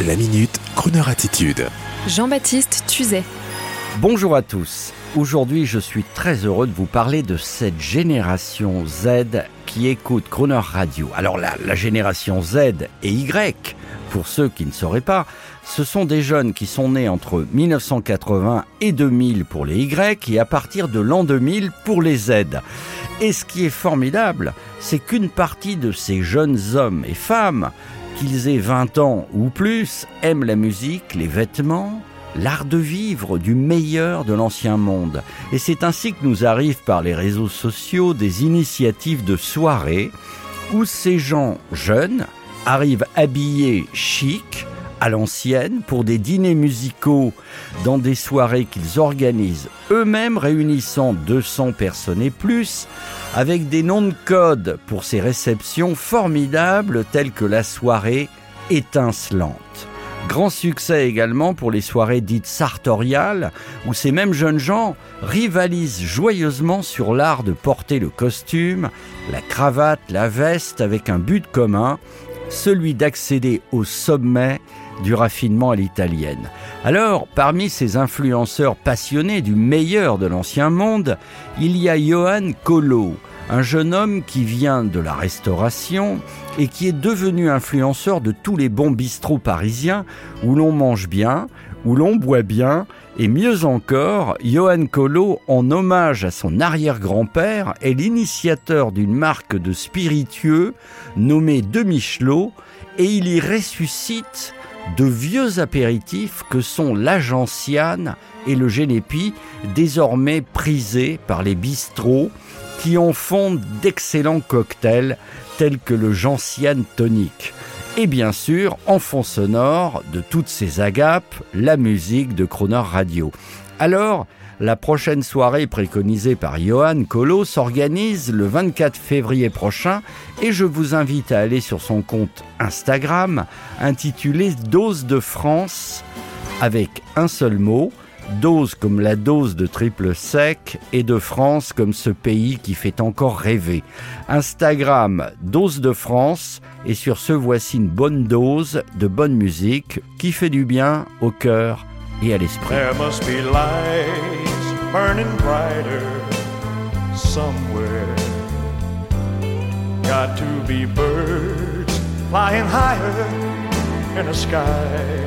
La minute, Kroneur attitude. Jean-Baptiste Tuzet. Bonjour à tous. Aujourd'hui, je suis très heureux de vous parler de cette génération Z qui écoute Croner Radio. Alors la, la génération Z et Y, pour ceux qui ne sauraient pas, ce sont des jeunes qui sont nés entre 1980 et 2000 pour les Y et à partir de l'an 2000 pour les Z. Et ce qui est formidable, c'est qu'une partie de ces jeunes hommes et femmes, qu'ils aient 20 ans ou plus, aiment la musique, les vêtements, l'art de vivre du meilleur de l'ancien monde. Et c'est ainsi que nous arrivent par les réseaux sociaux des initiatives de soirées où ces gens jeunes arrivent habillés chic, à l'ancienne pour des dîners musicaux dans des soirées qu'ils organisent eux-mêmes réunissant 200 personnes et plus avec des noms de code pour ces réceptions formidables telles que la soirée étincelante. Grand succès également pour les soirées dites sartoriales, où ces mêmes jeunes gens rivalisent joyeusement sur l'art de porter le costume, la cravate, la veste avec un but commun, celui d'accéder au sommet du raffinement à l'italienne. Alors, parmi ces influenceurs passionnés du meilleur de l'ancien monde, il y a Johan Colo, un jeune homme qui vient de la restauration et qui est devenu influenceur de tous les bons bistrots parisiens où l'on mange bien, où l'on boit bien, et mieux encore, Johan Colo, en hommage à son arrière-grand-père, est l'initiateur d'une marque de spiritueux nommée De Michelot, et il y ressuscite de vieux apéritifs que sont l'agenciane et le génépi, désormais prisés par les bistrots qui en font d'excellents cocktails tels que le gentiane tonique. Et bien sûr, en fond sonore de toutes ces agapes, la musique de Croner Radio. Alors, la prochaine soirée préconisée par Johan Colo s'organise le 24 février prochain et je vous invite à aller sur son compte Instagram intitulé Dose de France avec un seul mot, dose comme la dose de triple sec et de France comme ce pays qui fait encore rêver. Instagram Dose de France et sur ce voici une bonne dose de bonne musique qui fait du bien au cœur et à l'esprit. There must be lights burning brighter somewhere. Got to be birds flying higher in a sky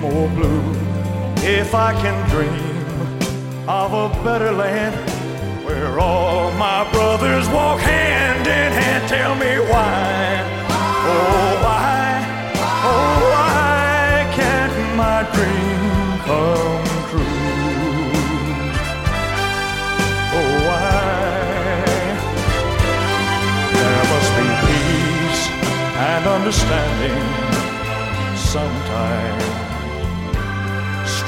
more blue. If I can dream of a better land where all my brothers walk hand in hand, tell me why, oh why, oh why can't my dream come true? Oh why? There must be peace and understanding sometime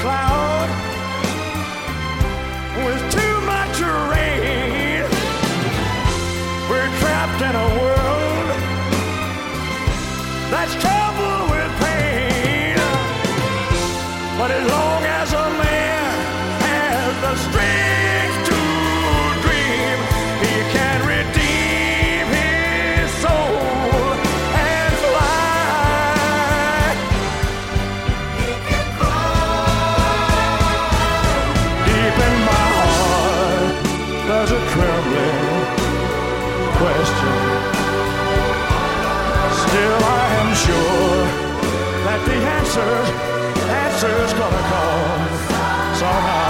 cloud with too much rain. We're trapped in a world that's troubled sure that the answer, answer's gonna come somehow.